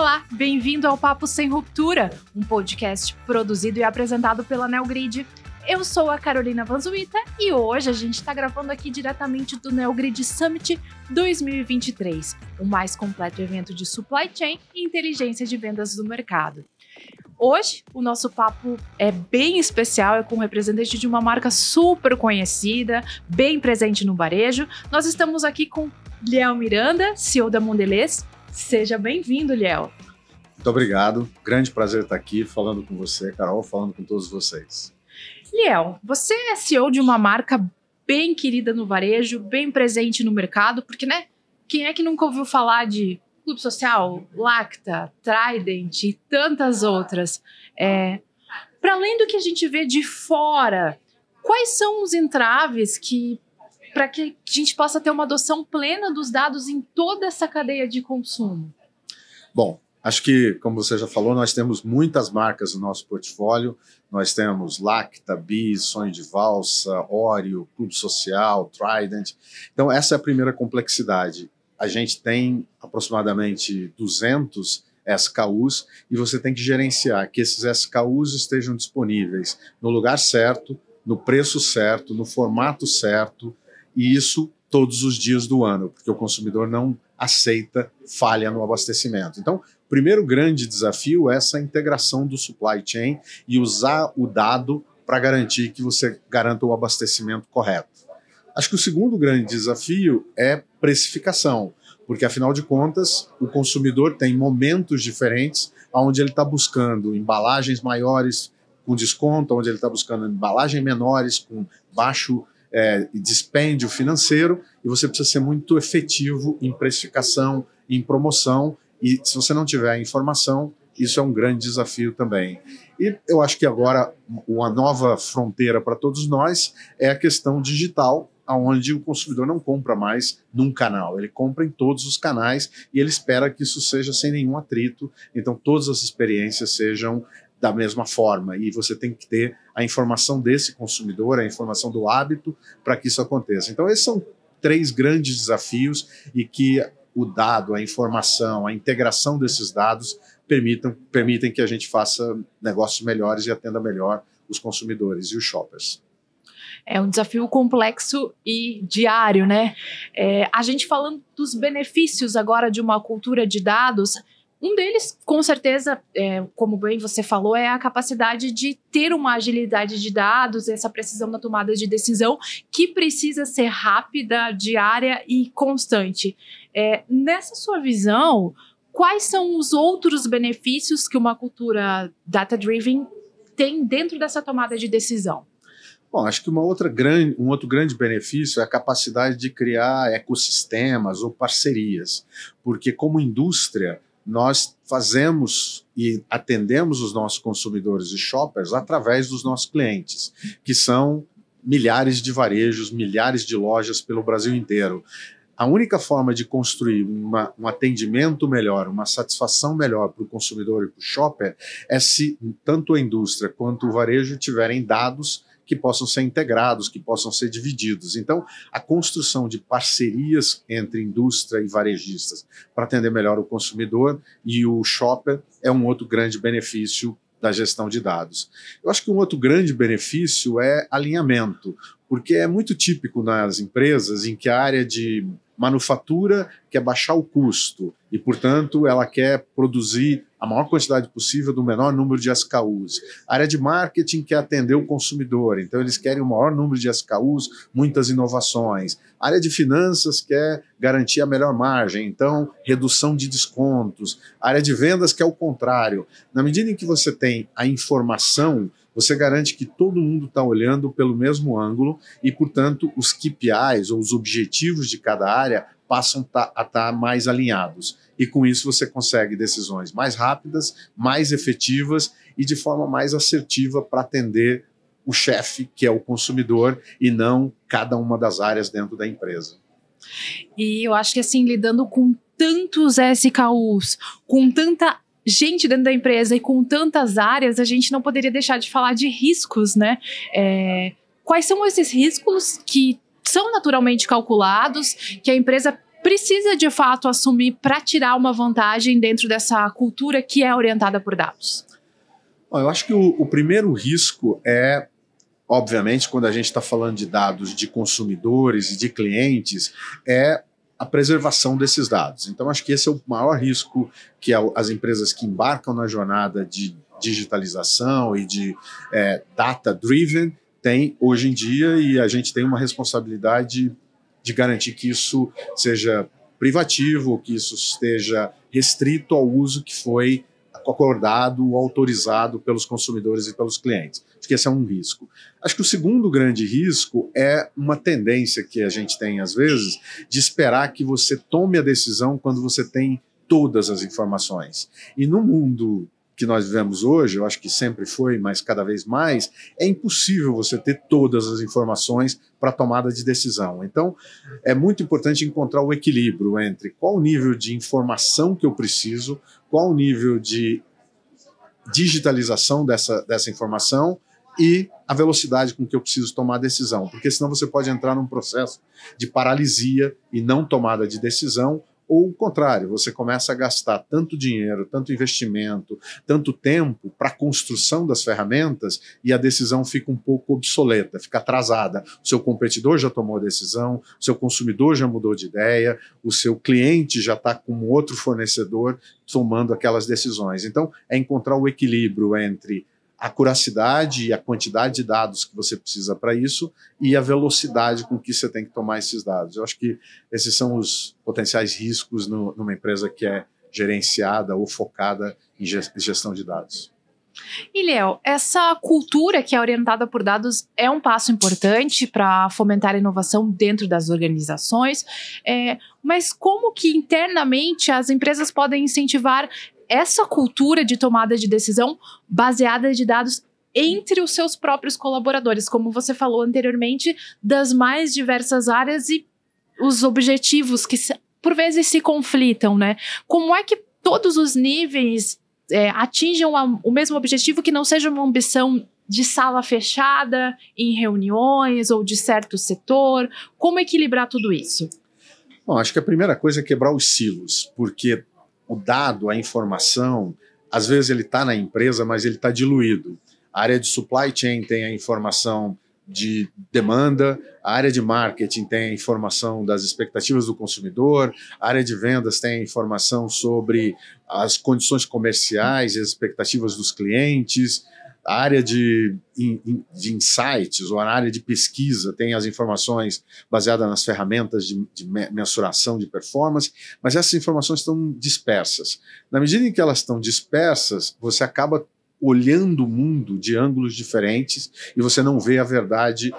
Olá, bem-vindo ao Papo Sem Ruptura, um podcast produzido e apresentado pela Neogrid. Eu sou a Carolina Vanzuita e hoje a gente está gravando aqui diretamente do Neogrid Summit 2023, o mais completo evento de supply chain e inteligência de vendas do mercado. Hoje, o nosso papo é bem especial, é com um representante de uma marca super conhecida, bem presente no varejo. Nós estamos aqui com Liel Miranda, CEO da Mondelez. Seja bem-vindo, Liel. Muito obrigado. Grande prazer estar aqui falando com você, Carol, falando com todos vocês. Liel, você é CEO de uma marca bem querida no varejo, bem presente no mercado, porque, né? Quem é que nunca ouviu falar de Clube Social, Lacta, Trident e tantas outras. É, Para além do que a gente vê de fora, quais são os entraves que para que a gente possa ter uma adoção plena dos dados em toda essa cadeia de consumo? Bom, acho que, como você já falou, nós temos muitas marcas no nosso portfólio. Nós temos Lacta, Bis, Sonho de Valsa, Oreo, Clube Social, Trident. Então, essa é a primeira complexidade a gente tem aproximadamente 200 SKUs e você tem que gerenciar que esses SKUs estejam disponíveis no lugar certo, no preço certo, no formato certo, e isso todos os dias do ano, porque o consumidor não aceita falha no abastecimento. Então, o primeiro grande desafio é essa integração do supply chain e usar o dado para garantir que você garanta o abastecimento correto. Acho que o segundo grande desafio é precificação, porque afinal de contas o consumidor tem momentos diferentes onde ele está buscando embalagens maiores com desconto, onde ele está buscando embalagens menores com baixo é, dispêndio financeiro e você precisa ser muito efetivo em precificação, em promoção e se você não tiver informação isso é um grande desafio também. E eu acho que agora uma nova fronteira para todos nós é a questão digital, onde o consumidor não compra mais num canal, ele compra em todos os canais e ele espera que isso seja sem nenhum atrito, então todas as experiências sejam da mesma forma e você tem que ter a informação desse consumidor, a informação do hábito para que isso aconteça. Então esses são três grandes desafios e que o dado, a informação, a integração desses dados permitam, permitem que a gente faça negócios melhores e atenda melhor os consumidores e os shoppers é um desafio complexo e diário, né? É, a gente falando dos benefícios agora de uma cultura de dados, um deles, com certeza, é, como bem você falou, é a capacidade de ter uma agilidade de dados, essa precisão na tomada de decisão, que precisa ser rápida, diária e constante. É, nessa sua visão, quais são os outros benefícios que uma cultura data-driven tem dentro dessa tomada de decisão? Bom, acho que uma outra grande, um outro grande benefício é a capacidade de criar ecossistemas ou parcerias, porque como indústria nós fazemos e atendemos os nossos consumidores e shoppers através dos nossos clientes, que são milhares de varejos, milhares de lojas pelo Brasil inteiro. A única forma de construir uma, um atendimento melhor, uma satisfação melhor para o consumidor e para o shopper é se tanto a indústria quanto o varejo tiverem dados que possam ser integrados, que possam ser divididos. Então, a construção de parcerias entre indústria e varejistas para atender melhor o consumidor e o shopper é um outro grande benefício da gestão de dados. Eu acho que um outro grande benefício é alinhamento, porque é muito típico nas empresas em que a área de manufatura quer baixar o custo e, portanto, ela quer produzir a maior quantidade possível do menor número de SKUs. A área de marketing quer atender o consumidor, então eles querem o maior número de SKUs, muitas inovações. A área de finanças quer garantir a melhor margem, então redução de descontos. A área de vendas quer o contrário. Na medida em que você tem a informação, você garante que todo mundo está olhando pelo mesmo ângulo e, portanto, os KPIs ou os objetivos de cada área passam a estar tá mais alinhados. E com isso você consegue decisões mais rápidas, mais efetivas e de forma mais assertiva para atender o chefe, que é o consumidor, e não cada uma das áreas dentro da empresa. E eu acho que assim, lidando com tantos SKUs, com tanta gente dentro da empresa e com tantas áreas, a gente não poderia deixar de falar de riscos, né? É, quais são esses riscos que são naturalmente calculados, que a empresa precisa de fato assumir para tirar uma vantagem dentro dessa cultura que é orientada por dados? Bom, eu acho que o, o primeiro risco é obviamente, quando a gente está falando de dados de consumidores e de clientes, é a preservação desses dados. Então, acho que esse é o maior risco que as empresas que embarcam na jornada de digitalização e de é, data-driven têm hoje em dia, e a gente tem uma responsabilidade de garantir que isso seja privativo, que isso esteja restrito ao uso que foi acordado, autorizado pelos consumidores e pelos clientes. Que esse é um risco. Acho que o segundo grande risco é uma tendência que a gente tem, às vezes, de esperar que você tome a decisão quando você tem todas as informações. E no mundo que nós vivemos hoje, eu acho que sempre foi, mas cada vez mais, é impossível você ter todas as informações para tomada de decisão. Então, é muito importante encontrar o equilíbrio entre qual o nível de informação que eu preciso, qual o nível de digitalização dessa, dessa informação e a velocidade com que eu preciso tomar a decisão, porque senão você pode entrar num processo de paralisia e não tomada de decisão, ou o contrário, você começa a gastar tanto dinheiro, tanto investimento, tanto tempo para a construção das ferramentas e a decisão fica um pouco obsoleta, fica atrasada. O seu competidor já tomou a decisão, o seu consumidor já mudou de ideia, o seu cliente já está com outro fornecedor tomando aquelas decisões. Então, é encontrar o equilíbrio entre a curacidade e a quantidade de dados que você precisa para isso e a velocidade com que você tem que tomar esses dados. Eu acho que esses são os potenciais riscos no, numa empresa que é gerenciada ou focada em gestão de dados. E, Léo, essa cultura que é orientada por dados é um passo importante para fomentar a inovação dentro das organizações, é, mas como que internamente as empresas podem incentivar essa cultura de tomada de decisão baseada de dados entre os seus próprios colaboradores, como você falou anteriormente, das mais diversas áreas e os objetivos que por vezes se conflitam, né? Como é que todos os níveis é, atinjam a, o mesmo objetivo que não seja uma ambição de sala fechada em reuniões ou de certo setor? Como equilibrar tudo isso? Bom, acho que a primeira coisa é quebrar os silos, porque o dado, a informação, às vezes ele está na empresa, mas ele está diluído. A área de supply chain tem a informação de demanda, a área de marketing tem a informação das expectativas do consumidor, a área de vendas tem a informação sobre as condições comerciais e as expectativas dos clientes, a área de, de insights ou a área de pesquisa tem as informações baseadas nas ferramentas de, de mensuração de performance, mas essas informações estão dispersas. Na medida em que elas estão dispersas, você acaba olhando o mundo de ângulos diferentes e você não vê a verdade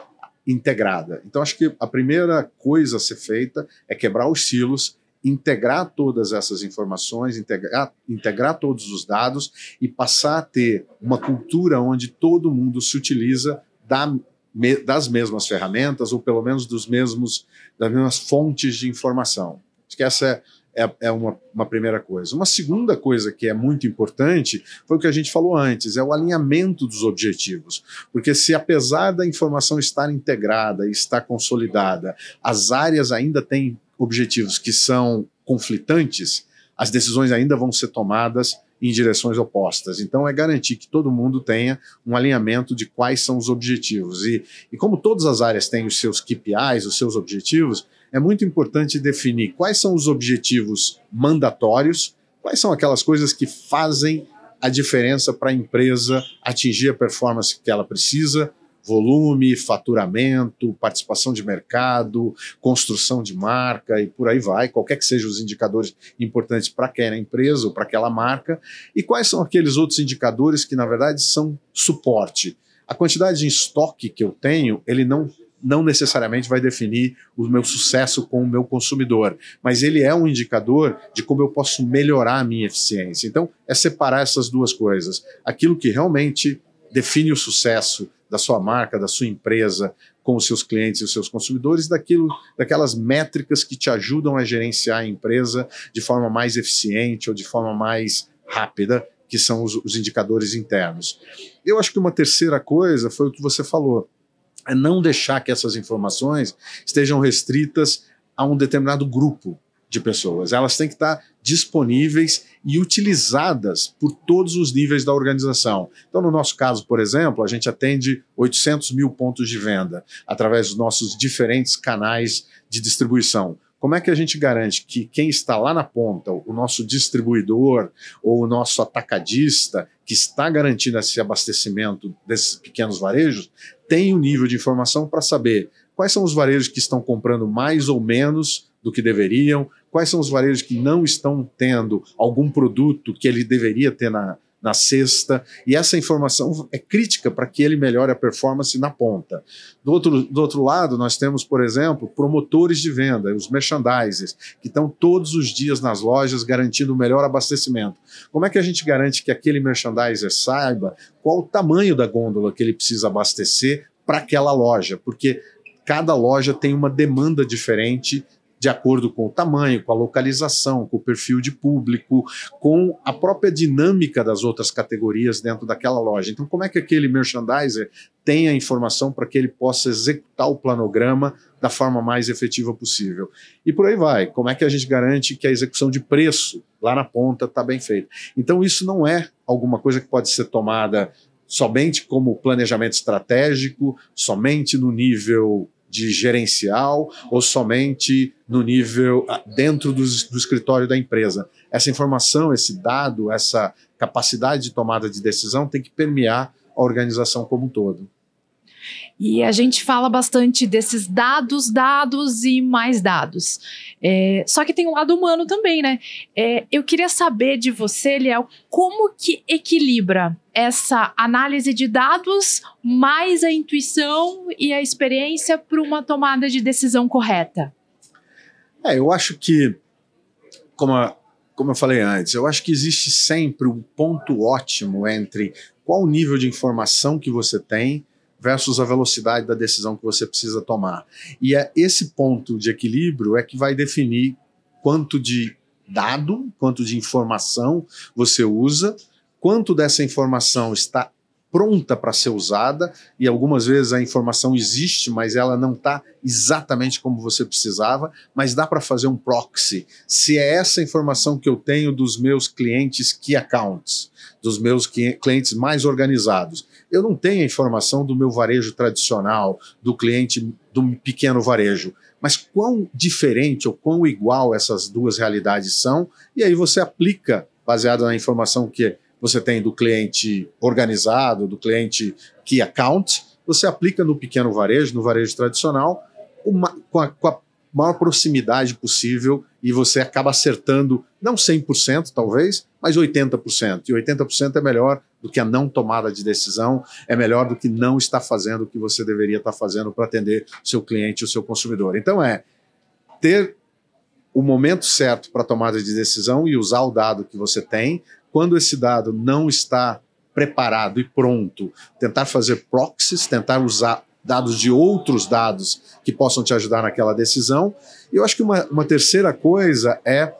integrada. Então, acho que a primeira coisa a ser feita é quebrar os silos integrar todas essas informações, integrar, integrar todos os dados e passar a ter uma cultura onde todo mundo se utiliza da, me, das mesmas ferramentas ou pelo menos dos mesmos, das mesmas fontes de informação. Acho que essa é, é, é uma, uma primeira coisa. Uma segunda coisa que é muito importante foi o que a gente falou antes, é o alinhamento dos objetivos. Porque se apesar da informação estar integrada e estar consolidada, as áreas ainda têm objetivos que são conflitantes, as decisões ainda vão ser tomadas em direções opostas. Então, é garantir que todo mundo tenha um alinhamento de quais são os objetivos. E, e como todas as áreas têm os seus KPIs, os seus objetivos, é muito importante definir quais são os objetivos mandatórios, quais são aquelas coisas que fazem a diferença para a empresa atingir a performance que ela precisa, volume, faturamento, participação de mercado, construção de marca e por aí vai, qualquer que sejam os indicadores importantes para aquela empresa ou para aquela marca, e quais são aqueles outros indicadores que na verdade são suporte. A quantidade de estoque que eu tenho, ele não não necessariamente vai definir o meu sucesso com o meu consumidor, mas ele é um indicador de como eu posso melhorar a minha eficiência. Então, é separar essas duas coisas. Aquilo que realmente define o sucesso da sua marca, da sua empresa com os seus clientes e os seus consumidores, daquilo, daquelas métricas que te ajudam a gerenciar a empresa de forma mais eficiente ou de forma mais rápida, que são os, os indicadores internos. Eu acho que uma terceira coisa foi o que você falou, é não deixar que essas informações estejam restritas a um determinado grupo de pessoas. Elas têm que estar disponíveis e utilizadas por todos os níveis da organização. Então, no nosso caso, por exemplo, a gente atende 800 mil pontos de venda através dos nossos diferentes canais de distribuição. Como é que a gente garante que quem está lá na ponta, o nosso distribuidor ou o nosso atacadista, que está garantindo esse abastecimento desses pequenos varejos, tem o um nível de informação para saber quais são os varejos que estão comprando mais ou menos do que deveriam, quais são os varejos que não estão tendo algum produto que ele deveria ter na, na cesta, e essa informação é crítica para que ele melhore a performance na ponta. Do outro, do outro lado, nós temos, por exemplo, promotores de venda, os merchandisers, que estão todos os dias nas lojas garantindo o melhor abastecimento. Como é que a gente garante que aquele merchandiser saiba qual o tamanho da gôndola que ele precisa abastecer para aquela loja? Porque cada loja tem uma demanda diferente de acordo com o tamanho, com a localização, com o perfil de público, com a própria dinâmica das outras categorias dentro daquela loja. Então, como é que aquele merchandiser tem a informação para que ele possa executar o planograma da forma mais efetiva possível? E por aí vai. Como é que a gente garante que a execução de preço lá na ponta está bem feita? Então, isso não é alguma coisa que pode ser tomada somente como planejamento estratégico, somente no nível de gerencial ou somente no nível ah, dentro do, do escritório da empresa. Essa informação, esse dado, essa capacidade de tomada de decisão tem que permear a organização como um todo. E a gente fala bastante desses dados, dados e mais dados. É, só que tem um lado humano também, né? É, eu queria saber de você, Liel, como que equilibra essa análise de dados mais a intuição e a experiência para uma tomada de decisão correta? É, eu acho que, como, a, como eu falei antes, eu acho que existe sempre um ponto ótimo entre qual o nível de informação que você tem versus a velocidade da decisão que você precisa tomar. E é esse ponto de equilíbrio é que vai definir quanto de dado, quanto de informação você usa, quanto dessa informação está pronta para ser usada e algumas vezes a informação existe, mas ela não está exatamente como você precisava, mas dá para fazer um proxy. Se é essa informação que eu tenho dos meus clientes key accounts, dos meus clientes mais organizados, eu não tenho a informação do meu varejo tradicional, do cliente do pequeno varejo. Mas quão diferente ou quão igual essas duas realidades são, e aí você aplica, baseado na informação que você tem do cliente organizado, do cliente key account, você aplica no pequeno varejo, no varejo tradicional, uma, com, a, com a maior proximidade possível e você acaba acertando, não 100% talvez, mas 80%. E 80% é melhor do que a não tomada de decisão, é melhor do que não estar fazendo o que você deveria estar fazendo para atender o seu cliente, o seu consumidor. Então é ter o momento certo para tomada de decisão e usar o dado que você tem. Quando esse dado não está preparado e pronto, tentar fazer proxies, tentar usar dados de outros dados que possam te ajudar naquela decisão. E eu acho que uma, uma terceira coisa é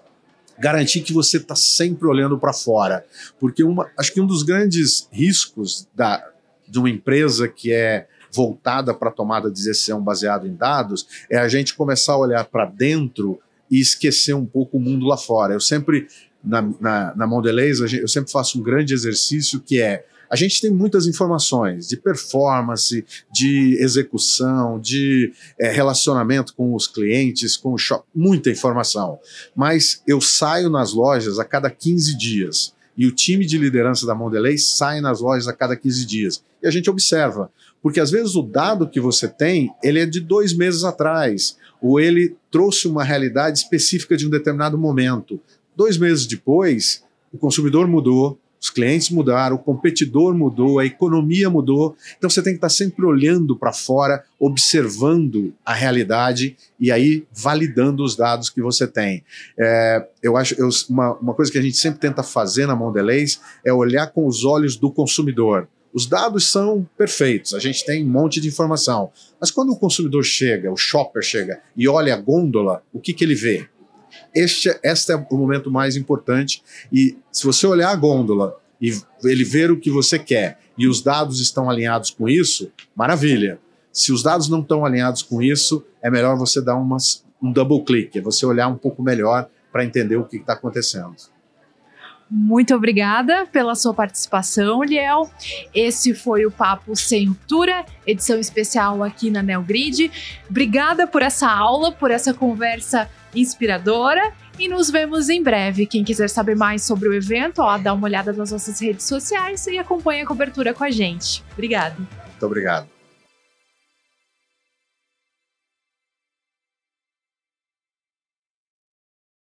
garantir que você está sempre olhando para fora. Porque uma, acho que um dos grandes riscos da, de uma empresa que é voltada para tomada de decisão baseado em dados é a gente começar a olhar para dentro e esquecer um pouco o mundo lá fora. Eu sempre, na, na, na Mondelez, eu sempre faço um grande exercício que é a gente tem muitas informações de performance, de execução, de é, relacionamento com os clientes, com o shop, muita informação. Mas eu saio nas lojas a cada 15 dias e o time de liderança da Mondelez sai nas lojas a cada 15 dias. E a gente observa, porque às vezes o dado que você tem, ele é de dois meses atrás, ou ele trouxe uma realidade específica de um determinado momento. Dois meses depois, o consumidor mudou, os clientes mudaram, o competidor mudou, a economia mudou. Então você tem que estar sempre olhando para fora, observando a realidade e aí validando os dados que você tem. É, eu acho eu, uma, uma coisa que a gente sempre tenta fazer na Mondelez é olhar com os olhos do consumidor. Os dados são perfeitos, a gente tem um monte de informação. Mas quando o consumidor chega, o shopper chega e olha a gôndola, o que, que ele vê? Este, este é o momento mais importante. E se você olhar a gôndola e ele ver o que você quer e os dados estão alinhados com isso, maravilha. Se os dados não estão alinhados com isso, é melhor você dar umas, um double click, é você olhar um pouco melhor para entender o que está acontecendo. Muito obrigada pela sua participação, Liel. Esse foi o Papo Sem Ruptura, edição especial aqui na Neogrid. Obrigada por essa aula, por essa conversa inspiradora e nos vemos em breve. Quem quiser saber mais sobre o evento, ó, dá uma olhada nas nossas redes sociais e acompanha a cobertura com a gente. Obrigada. Muito obrigado.